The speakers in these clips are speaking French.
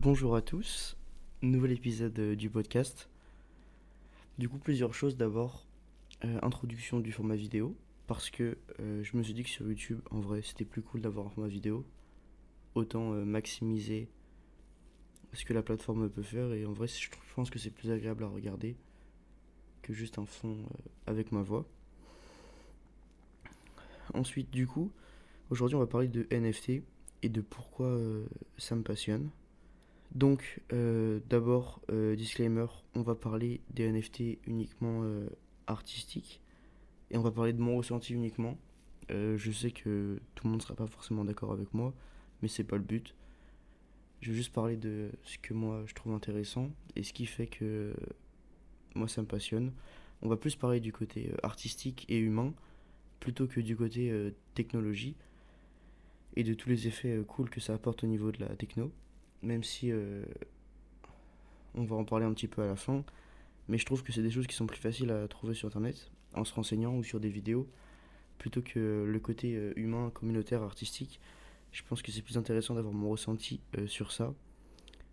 Bonjour à tous, nouvel épisode euh, du podcast. Du coup, plusieurs choses. D'abord, euh, introduction du format vidéo, parce que euh, je me suis dit que sur YouTube, en vrai, c'était plus cool d'avoir un format vidéo. Autant maximiser ce que la plateforme peut faire, et en vrai, je pense que c'est plus agréable à regarder que juste un fond avec ma voix. Ensuite, du coup, aujourd'hui, on va parler de NFT et de pourquoi ça me passionne. Donc, euh, d'abord, euh, disclaimer, on va parler des NFT uniquement euh, artistiques et on va parler de mon ressenti uniquement. je sais que tout le monde ne sera pas forcément d'accord avec moi, mais c'est pas le but. Je vais juste parler de ce que moi je trouve intéressant et ce qui fait que moi ça me passionne. On va plus parler du côté artistique et humain plutôt que du côté technologie et de tous les effets cool que ça apporte au niveau de la techno même si euh, on va en parler un petit peu à la fin. Mais je trouve que c'est des choses qui sont plus faciles à trouver sur Internet, en se renseignant ou sur des vidéos, plutôt que le côté euh, humain, communautaire, artistique. Je pense que c'est plus intéressant d'avoir mon ressenti euh, sur ça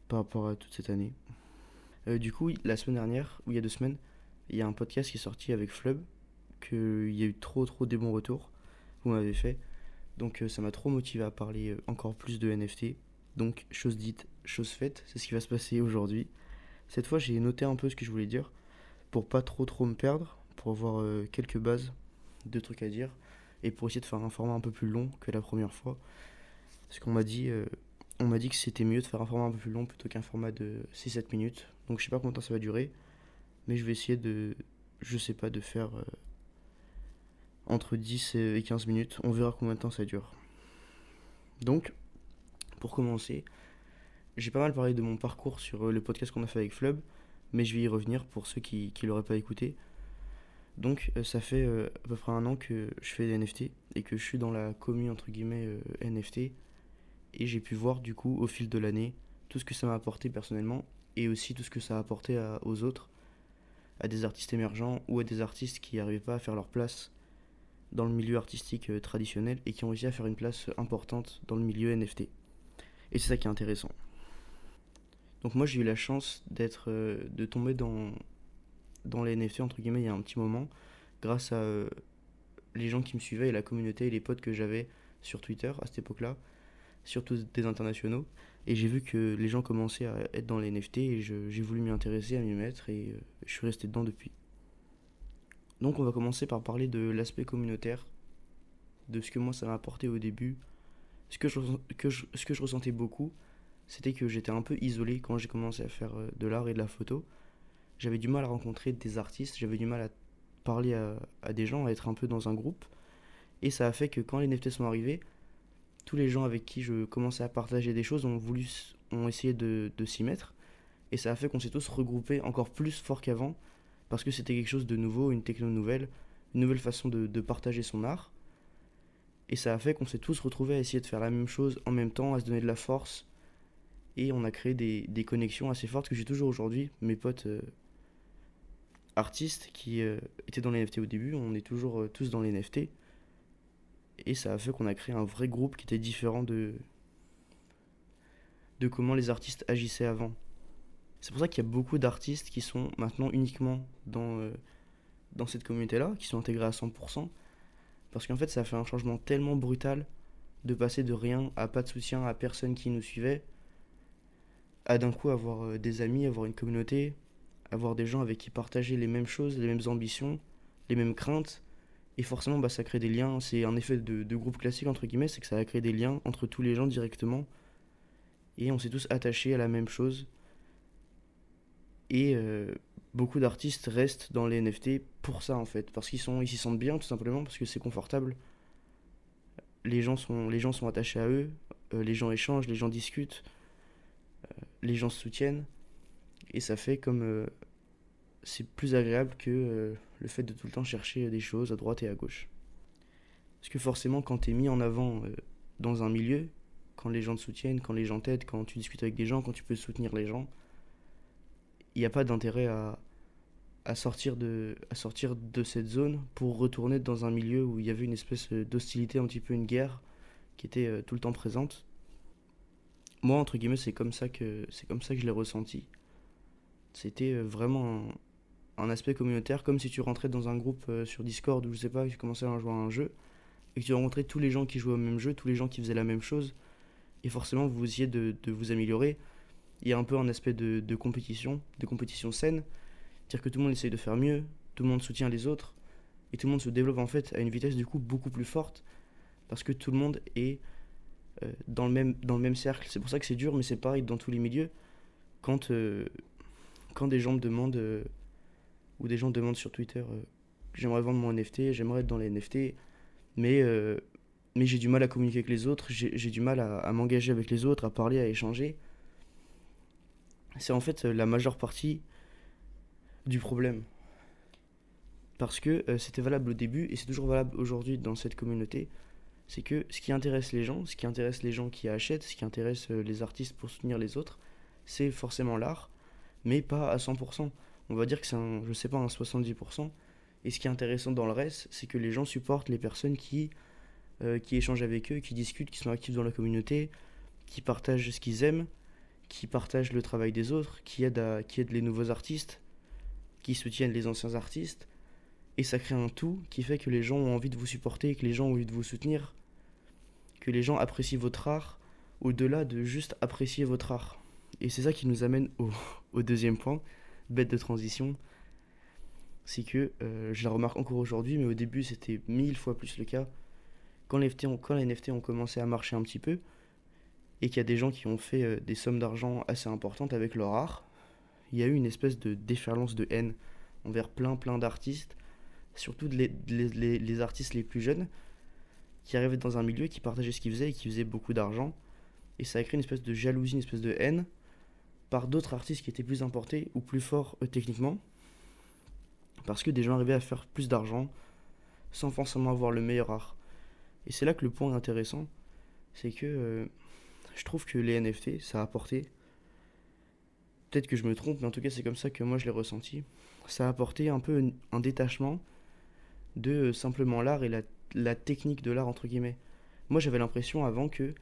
par rapport à toute cette année. du coup, la semaine dernière, ou il y a deux semaines, il y a un podcast qui est sorti avec Flub, qu'il y a eu trop trop des bons retours, vous m'avez fait. Donc ça m'a trop motivé à parler encore plus de NFT donc, chose dite, chose faite, c'est ce qui va se passer aujourd'hui. Cette fois, j'ai noté un peu ce que je voulais dire pour pas trop trop me perdre, pour avoir euh, quelques bases de trucs à dire et pour essayer de faire un format un peu plus long que la première fois. Parce qu'on m'a dit, euh, on m'a dit que c'était mieux de faire un format un peu plus long plutôt qu'un format de 6-7 minutes. Donc, je sais pas combien de temps ça va durer, mais je vais essayer de, je sais pas, de faire euh, entre 10 et 15 minutes. On verra combien de temps ça dure. Donc, pour commencer, j'ai pas mal parlé de mon parcours sur euh, le podcast qu'on a fait avec Flub, mais je vais y revenir pour ceux qui ne l'auraient pas écouté. Donc euh, ça fait euh, à peu près un an que je fais des NFT et que je suis dans la commune entre guillemets NFT et j'ai pu voir du coup au fil de l'année tout ce que ça m'a apporté personnellement et aussi tout ce que ça a apporté aux autres, à des artistes émergents ou à des artistes qui n'arrivaient pas à faire leur place dans le milieu artistique traditionnel et qui ont réussi à faire une place importante dans le milieu NFT. Et c'est ça qui est intéressant. Donc moi j'ai eu la chance d'être, euh, de tomber dans, dans les NFT entre guillemets il y a un petit moment, grâce à euh, les gens qui me suivaient et la communauté et les potes que j'avais sur Twitter à cette époque-là, surtout des internationaux. Et j'ai vu que les gens commençaient à être dans les NFT et j'ai voulu m'y intéresser, à m'y mettre et euh, je suis resté dedans depuis. Donc on va commencer par parler de l'aspect communautaire, de ce que moi ça m'a apporté au début, ce que je, que ce que je ressentais beaucoup, c'était que j'étais un peu isolé quand j'ai commencé à faire euh, de l'art et de la photo. J'avais du mal à rencontrer des artistes, j'avais du mal à parler à, des gens, à être un peu dans un groupe. Et ça a fait que quand les NFT sont arrivés, tous les gens avec qui je commençais à partager des choses ont voulu, ont essayé de, de s'y mettre. Et ça a fait qu'on s'est tous regroupés encore plus fort qu'avant, parce que c'était quelque chose de nouveau, une techno nouvelle, une nouvelle façon de, de partager son art. Et ça a fait qu'on s'est tous retrouvés à essayer de faire la même chose en même temps, à se donner de la force. Et on a créé des, des connexions assez fortes que j'ai toujours aujourd'hui. Mes potes euh, artistes qui euh, étaient dans les NFT au début, on est toujours euh, tous dans les NFT. Et ça a fait qu'on a créé un vrai groupe qui était différent de, de comment les artistes agissaient avant. C'est pour ça qu'il y a beaucoup d'artistes qui sont maintenant uniquement dans, dans cette communauté-là, qui sont intégrés à 100%. Parce qu'en fait, ça fait un changement tellement brutal de passer de rien à pas de soutien, à personne qui nous suivait, à d'un coup avoir euh, des amis, avoir une communauté, avoir des gens avec qui partager les mêmes choses, les mêmes ambitions, les mêmes craintes. Et forcément, bah, ça crée des liens. C'est un effet de, groupe classique, entre guillemets, c'est que ça a créé des liens entre tous les gens directement. Et on s'est tous attachés à la même chose. Et euh, beaucoup d'artistes restent dans les NFT pour ça en fait, parce qu'ils sont, ils s'y sentent bien tout simplement, parce que c'est confortable. Les gens sont, les gens sont attachés à eux, euh, les gens échangent, les gens discutent, euh, les gens se soutiennent, et ça fait comme euh, c'est plus agréable que le fait de tout le temps chercher des choses à droite et à gauche. Parce que forcément, quand tu es mis en avant dans un milieu, quand les gens te soutiennent, quand les gens t'aident, quand tu discutes avec des gens, quand tu peux soutenir les gens, il n'y a pas d'intérêt à, à, sortir de, à sortir de cette zone pour retourner dans un milieu où il y avait une espèce d'hostilité, un petit peu une guerre qui était euh, tout le temps présente. moi, entre guillemets, c'est comme ça que c'est comme ça que je l'ai ressenti. C'était euh, vraiment un, aspect communautaire, comme si tu rentrais dans un groupe euh, sur Discord ou je sais pas, tu commençais à jouer à un jeu et que tu rencontrais tous les gens qui jouaient au même jeu, tous les gens qui faisaient la même chose, et forcément vous essayez de, de vous améliorer. Il y a un peu un aspect de, compétition, de compétition saine, c'est-à-dire que tout le monde essaye de faire mieux, tout le monde soutient les autres, et tout le monde se développe en fait à une vitesse du coup beaucoup plus forte, parce que tout le monde est euh, dans, le même, dans le même cercle. C'est pour ça que c'est dur, mais c'est pareil dans tous les milieux. Quand, euh, quand des gens me demandent, euh, ou des gens demandent sur Twitter, j'aimerais vendre mon NFT, j'aimerais être dans les NFT, mais, mais j'ai du mal à communiquer avec les autres, j'ai du mal à m'engager avec les autres, à parler, à échanger. C'est en fait la majeure partie du problème. Parce que c'était valable au début et c'est toujours valable aujourd'hui dans cette communauté c'est que ce qui intéresse les gens, ce qui intéresse les gens qui achètent, ce qui intéresse euh, les artistes pour soutenir les autres, c'est forcément l'art, mais pas à 100%. On va dire que c'est un, je sais pas, un 70%. Et ce qui est intéressant dans le reste, c'est que les gens supportent les personnes qui, euh, qui échangent avec eux, qui discutent, qui sont actifs dans la communauté, qui partagent ce qu'ils aiment, qui partagent le travail des autres, qui aident, qui aident les nouveaux artistes, qui soutiennent les anciens artistes, et ça crée un tout qui fait que les gens ont envie de vous supporter, que les gens ont envie de vous soutenir, que les gens apprécient votre art, au-delà de juste apprécier votre art. Et c'est ça qui nous amène au, deuxième point, bête de transition. C'est que, euh, je la remarque encore aujourd'hui, mais au début c'était mille fois plus le cas. Quand les NFT ont commencé à marcher un petit peu, et qu'il y a des gens qui ont fait euh, des sommes d'argent assez importantes avec leur art, il y a eu une espèce de déferlance de haine envers plein plein d'artistes surtout les, les, les, artistes les plus jeunes, qui arrivaient dans un milieu, qui partageaient ce qu'ils faisaient et qui faisaient beaucoup d'argent. Et ça a créé une espèce de jalousie, une espèce de haine par d'autres artistes qui étaient plus importés ou plus forts euh, techniquement. Parce que des gens arrivaient à faire plus d'argent sans forcément avoir le meilleur art. Et c'est là que le point est intéressant, c'est que euh, je trouve que les NFT, ça a apporté, peut-être que je me trompe, mais en tout cas c'est comme ça que moi je l'ai ressenti, ça a apporté un peu un détachement de euh, simplement l'art et la, technique de l'art, entre guillemets. Moi, j'avais l'impression avant que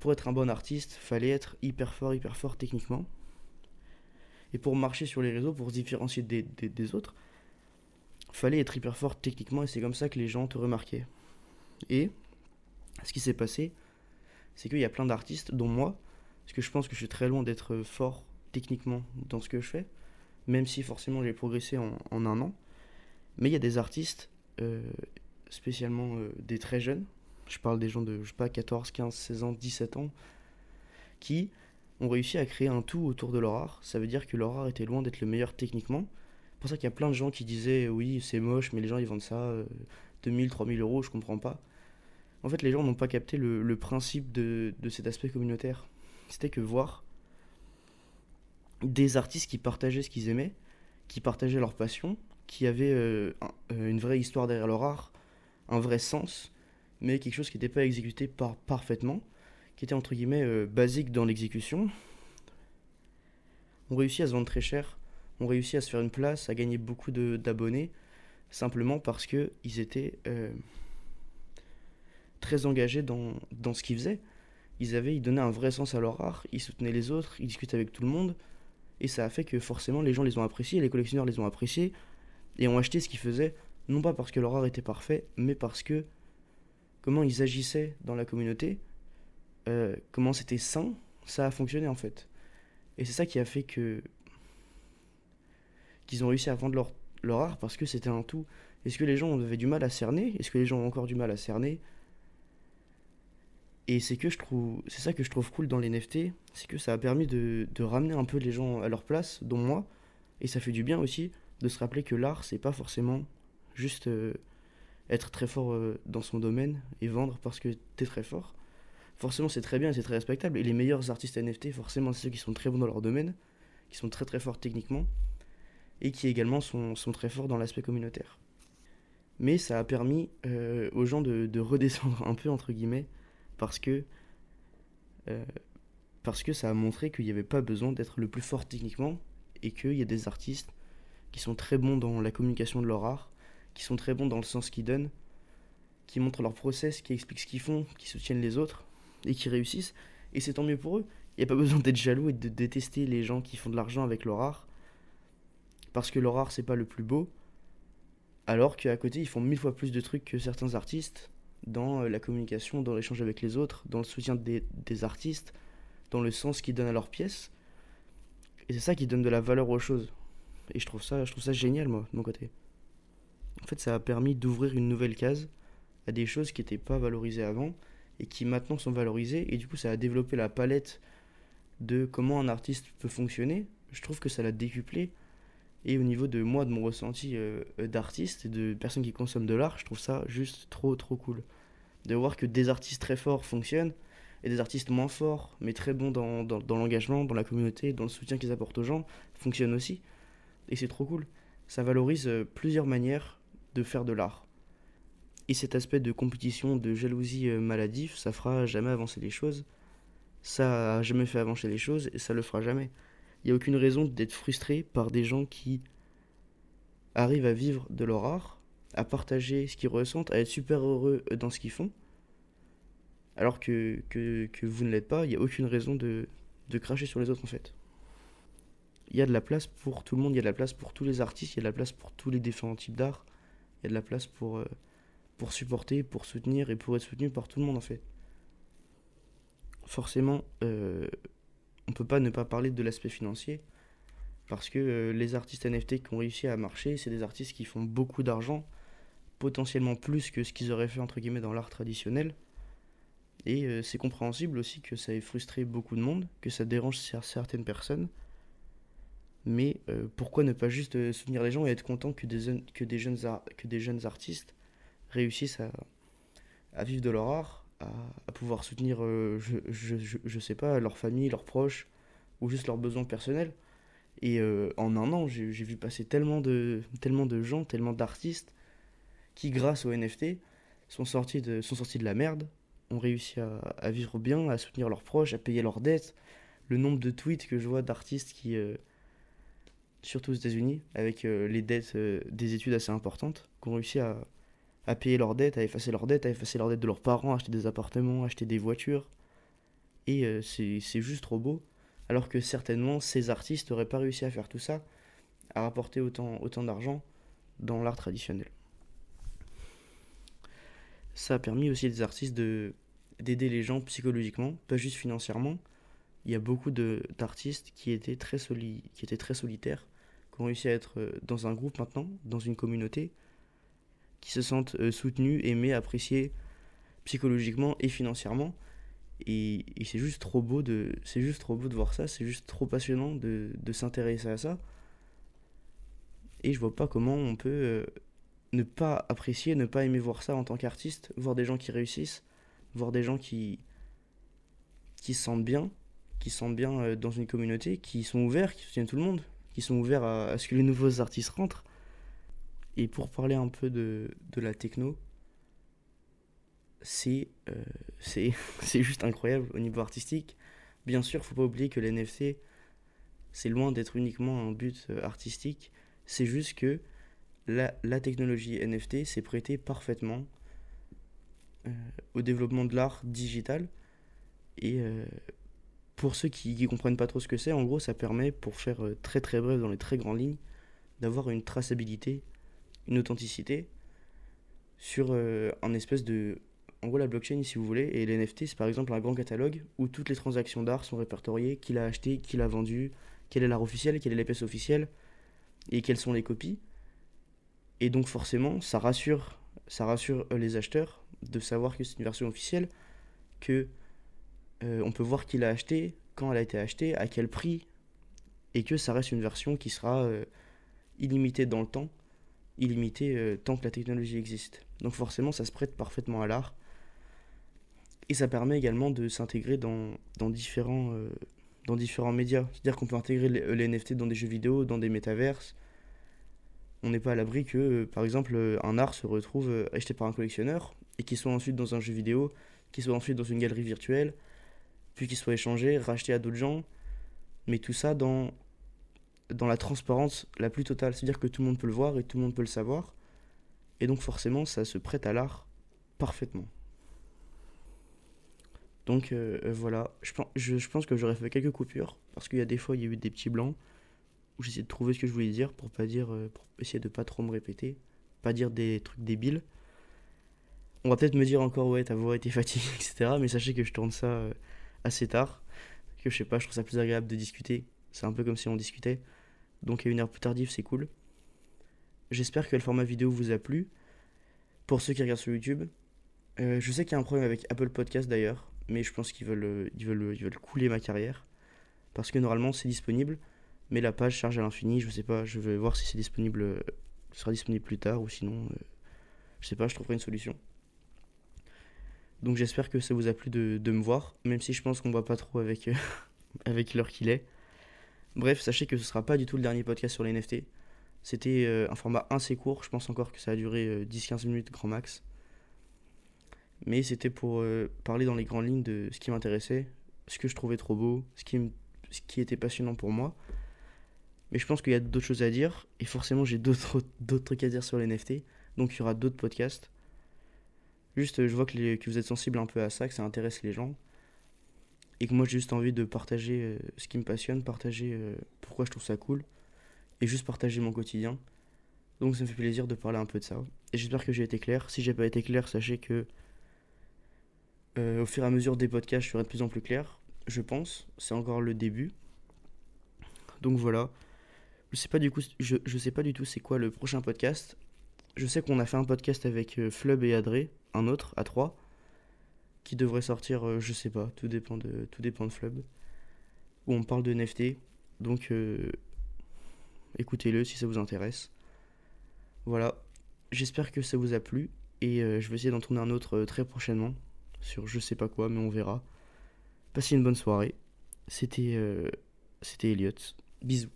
pour être un bon artiste, fallait être hyper fort, hyper fort techniquement. Et pour marcher sur les réseaux, pour se différencier des, des, autres, fallait être hyper fort techniquement et c'est comme ça que les gens te remarquaient. Et ce qui s'est passé, c'est qu'il y a plein d'artistes, dont moi, parce que je pense que je suis très loin d'être fort techniquement dans ce que je fais, même si forcément j'ai progressé en, un an. Mais il y a des artistes euh, spécialement euh, des très jeunes, je parle des gens de, je sais pas, 14, 15, 16 ans, 17 ans, qui ont réussi à créer un tout autour de leur art. Ça veut dire que leur art était loin d'être le meilleur techniquement. C'est pour ça qu'il y a plein de gens qui disaient oui, c'est moche, mais les gens ils vendent ça 2000, euh, 3000 euros, je comprends pas. En fait, les gens n'ont pas capté le, principe de, cet aspect communautaire. C'était que voir des artistes qui partageaient ce qu'ils aimaient, qui partageaient leur passion, qui avait euh, euh, une vraie histoire derrière leur art, un vrai sens, mais quelque chose qui n'était pas exécuté par, parfaitement, qui était entre guillemets euh, basique dans l'exécution. On réussit à se vendre très cher, on réussit à se faire une place, à gagner beaucoup d'abonnés, simplement parce qu'ils étaient très engagés dans, dans ce qu'ils faisaient. Ils, avaient, ils donnaient un vrai sens à leur art, ils soutenaient les autres, ils discutaient avec tout le monde, et ça a fait que forcément les gens les ont appréciés, les collectionneurs les ont appréciés, et ont acheté ce qu'ils faisaient, non pas parce que leur art était parfait, mais parce que comment ils agissaient dans la communauté, euh, comment c'était sain, ça a fonctionné en fait. Et c'est ça qui a fait que qu'ils ont réussi à vendre leur, leur art parce que c'était un tout. Est-ce que les gens avaient du mal à cerner? Est-ce que les gens ont encore du mal à cerner? Et c'est que je trouve, c'est ça que je trouve cool dans les NFT, c'est que ça a permis de, ramener un peu les gens à leur place, dont moi, et ça fait du bien aussi de se rappeler que l'art, c'est pas forcément juste euh, être très fort euh, dans son domaine et vendre parce que t'es très fort. Forcément, c'est très bien, c'est très respectable. Et les meilleurs artistes NFT, forcément, c'est ceux qui sont très bons dans leur domaine, qui sont très très forts techniquement, et qui également sont, très forts dans l'aspect communautaire. Mais ça a permis euh, aux gens de, redescendre un peu, entre guillemets, parce que, parce que ça a montré qu'il n'y avait pas besoin d'être le plus fort techniquement, et qu'il y a des artistes qui sont très bons dans la communication de leur art, qui sont très bons dans le sens qu'ils donnent, qui montrent leur process, qui expliquent ce qu'ils font, qui soutiennent les autres et qui réussissent. Et c'est tant mieux pour eux. Il n'y a pas besoin d'être jaloux et de détester les gens qui font de l'argent avec leur art. Parce que leur art, c'est pas le plus beau. Alors qu'à côté, ils font mille fois plus de trucs que certains artistes dans euh, la communication, dans l'échange avec les autres, dans le soutien des, artistes, dans le sens qu'ils donnent à leurs pièces. Et c'est ça qui donne de la valeur aux choses. Et je trouve ça, je trouve ça génial, moi, de mon côté. En fait, ça a permis d'ouvrir une nouvelle case à des choses qui n'étaient pas valorisées avant et qui maintenant sont valorisées. Et du coup, ça a développé la palette de comment un artiste peut fonctionner. Je trouve que ça l'a décuplé. Et au niveau de moi, de mon ressenti euh, d'artiste et de personnes qui consomment de l'art, je trouve ça juste trop, trop cool. De voir que des artistes très forts fonctionnent et des artistes moins forts, mais très bons dans, dans, l'engagement, dans la communauté, dans le soutien qu'ils apportent aux gens, fonctionnent aussi. Et c'est trop cool. Ça valorise euh, plusieurs manières de faire de l'art. Et cet aspect de compétition, de jalousie euh, maladif, ça fera jamais avancer les choses. Ça a jamais fait avancer les choses et ça le fera jamais. Il n'y a aucune raison d'être frustré par des gens qui arrivent à vivre de leur art, à partager ce qu'ils ressentent, à être super heureux dans ce qu'ils font, alors que, que, vous ne l'êtes pas, il n'y a aucune raison de, de cracher sur les autres en fait. Il y a de la place pour tout le monde, il y a de la place pour tous les artistes, il y a de la place pour tous les différents types d'art, il y a de la place pour, euh, pour supporter, pour soutenir et pour être soutenu par tout le monde en fait. Forcément, euh, on peut pas ne pas parler de l'aspect financier parce que euh, les artistes NFT qui ont réussi à marcher, c'est des artistes qui font beaucoup d'argent, potentiellement plus que ce qu'ils auraient fait entre guillemets dans l'art traditionnel. Et euh, c'est compréhensible aussi que ça ait frustré beaucoup de monde, que ça dérange certaines personnes. Mais euh, pourquoi ne pas juste soutenir les gens et être content que des, jeunes, artistes réussissent à vivre de leur art, à, pouvoir soutenir, euh, je, je, je, sais pas, leur famille, leurs proches, ou juste leurs besoins personnels. Et euh, en un an, j'ai vu passer tellement de, tellement de gens, tellement d'artistes, qui grâce aux NFT sont sortis de, sont sortis de la merde, ont réussi à, vivre bien, à soutenir leurs proches, à payer leurs dettes. Le nombre de tweets que je vois d'artistes qui, euh, surtout aux États-Unis, avec les dettes des études assez importantes, qui ont réussi à, à payer leurs dettes, à effacer leurs dettes, à effacer leurs dettes de leurs parents, acheter des appartements, acheter des voitures. Et euh, c'est juste trop beau. Alors que certainement, ces artistes n'auraient pas réussi à faire tout ça, à rapporter autant, autant d'argent dans l'art traditionnel. Ça a permis aussi des artistes d'aider les gens psychologiquement, pas juste financièrement. Il y a beaucoup d'artistes qui, étaient très qui étaient très solitaires, qui ont réussi à être euh, dans un groupe maintenant, dans une communauté, qui se sentent euh, soutenus, aimés, appréciés psychologiquement et financièrement. Et, c'est juste trop beau de c'est juste trop beau de voir ça, c'est juste trop passionnant de, de s'intéresser à ça. Et je vois pas comment on peut euh, ne pas apprécier, ne pas aimer voir ça en tant qu'artiste, voir des gens qui réussissent, voir des gens qui qui se sentent bien, qui se sentent bien euh, dans une communauté, qui sont ouverts, qui soutiennent tout le monde, qui sont ouverts à, à ce que les nouveaux artistes rentrent. Et pour parler un peu de, de la techno, c'est euh, c'est juste incroyable au niveau artistique. Bien sûr, faut pas oublier que les NFT, c'est loin d'être uniquement un but euh, artistique. C'est juste que la, la technologie NFT s'est prêtée parfaitement euh, au développement de l'art digital. Et pour ceux qui ne comprennent pas trop ce que c'est, en gros, ça permet, pour faire très très bref dans les très grandes lignes, d'avoir une traçabilité, une authenticité sur euh, un espèce de en gros la blockchain si vous voulez et les NFT c'est par exemple un grand catalogue où toutes les transactions d'art sont répertoriées qui l'a acheté qui l'a vendu quelle est l'art officiel quelle est l'épaisse officielle et quelles sont les copies. Et donc forcément ça rassure ça rassure euh, les acheteurs de savoir que c'est une version officielle que euh, on peut voir qui l'a acheté quand elle a été achetée à quel prix et que ça reste une version qui sera illimitée dans le temps illimitée euh, tant que la technologie existe donc forcément ça se prête parfaitement à l'art et ça permet également de s'intégrer dans, différents, euh, dans différents médias. C'est-à-dire qu'on peut intégrer les, les, NFT dans des jeux vidéo, dans des métaverses. On n'est pas à l'abri que, euh, par exemple, euh, un art se retrouve euh, acheté par un collectionneur et qu'il soit ensuite dans un jeu vidéo, qu'il soit ensuite dans une galerie virtuelle, puis qu'il soit échangé, racheté à d'autres gens. Mais tout ça dans, dans la transparence la plus totale. C'est-à-dire que tout le monde peut le voir et tout le monde peut le savoir. Et donc forcément, ça se prête à l'art parfaitement. Donc voilà, je pense, je, pense que j'aurais fait quelques coupures, parce qu'il y a des fois, il y a eu des petits blancs, où j'essaie de trouver ce que je voulais dire, pour pas dire, pour essayer de pas trop me répéter, pas dire des trucs débiles. On va peut-être me dire encore, ouais, ta voix était fatiguée, etc. Mais sachez que je tourne ça assez tard, que je sais pas, je trouve ça plus agréable de discuter. C'est un peu comme si on discutait. Donc à une heure plus tardive, c'est cool. J'espère que le format vidéo vous a plu. Pour ceux qui regardent sur YouTube, euh, je sais qu'il y a un problème avec Apple Podcast d'ailleurs, mais je pense qu'ils veulent, ils veulent, couler ma carrière. Parce que normalement c'est disponible, mais la page charge à l'infini. Je sais pas, je vais voir si c'est disponible, euh, sera disponible plus tard ou sinon, euh, je sais pas, je trouverai une solution. Donc j'espère que ça vous a plu de, me voir, même si je pense qu'on voit pas trop avec l'heure qu'il est. Bref, sachez que ce sera pas du tout le dernier podcast sur les NFT. C'était euh, un format assez court, je pense encore que ça a duré 10-15 euh, minutes grand max. Mais c'était pour euh, parler dans les grandes lignes de ce qui m'intéressait, ce que je trouvais trop beau, ce qui, ce qui était passionnant pour moi. Mais je pense qu'il y a d'autres choses à dire, et forcément j'ai d'autres trucs à dire sur les NFT, donc il y aura d'autres podcasts. Juste, je vois que, que vous êtes sensible un peu à ça, que ça intéresse les gens et que moi j'ai juste envie de partager euh, ce qui me passionne, partager euh, pourquoi je trouve ça cool et juste partager mon quotidien. Donc ça me fait plaisir de parler un peu de ça. Et j'espère que j'ai été clair. Si j'ai pas été clair, sachez que euh, au fur et à mesure des podcasts, je serai de plus en plus clair. Je pense. C'est encore le début. Donc voilà. Je sais pas du coup, je, je sais pas du tout c'est quoi le prochain podcast. Je sais qu'on a fait un podcast avec Flub et Adré, un autre à trois qui devrait sortir, euh, je sais pas, tout dépend de, tout dépend de Flub, où on parle de NFT. Donc euh, écoutez-le si ça vous intéresse. Voilà, j'espère que ça vous a plu et euh, je vais essayer d'en tourner un autre très prochainement sur je sais pas quoi, mais on verra. Passez une bonne soirée. C'était c'était Elliot. Bisous.